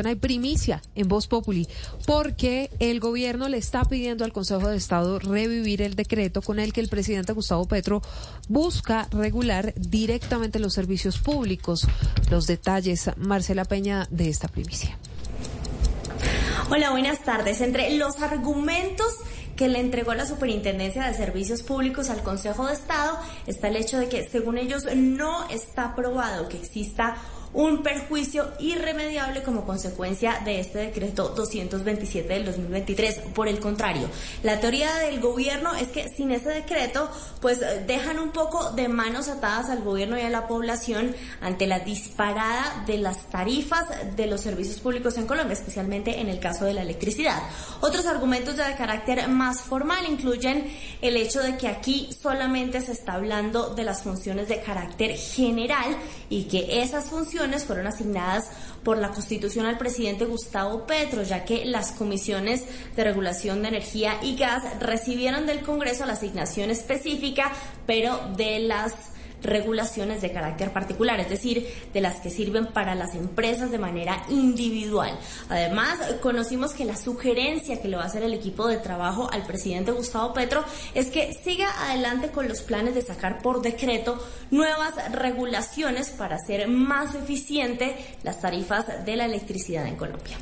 hay primicia en Voz Populi, porque el gobierno le está pidiendo al Consejo de Estado revivir el decreto con el que el presidente Gustavo Petro busca regular directamente los servicios públicos. Los detalles, Marcela Peña, de esta primicia. Hola, buenas tardes. Entre los argumentos que le entregó la Superintendencia de Servicios Públicos al Consejo de Estado está el hecho de que, según ellos, no está probado que exista un perjuicio irremediable como consecuencia de este decreto 227 del 2023. Por el contrario, la teoría del gobierno es que sin ese decreto, pues dejan un poco de manos atadas al gobierno y a la población ante la disparada de las tarifas de los servicios públicos en Colombia, especialmente en el caso de la electricidad. Otros argumentos de carácter más formal incluyen el hecho de que aquí solamente se está hablando de las funciones de carácter general y que esas funciones fueron asignadas por la Constitución al presidente Gustavo Petro, ya que las comisiones de regulación de energía y gas recibieron del Congreso la asignación específica, pero de las regulaciones de carácter particular, es decir, de las que sirven para las empresas de manera individual. Además, conocimos que la sugerencia que le va a hacer el equipo de trabajo al presidente Gustavo Petro es que siga adelante con los planes de sacar por decreto nuevas regulaciones para hacer más eficiente las tarifas de la electricidad en Colombia.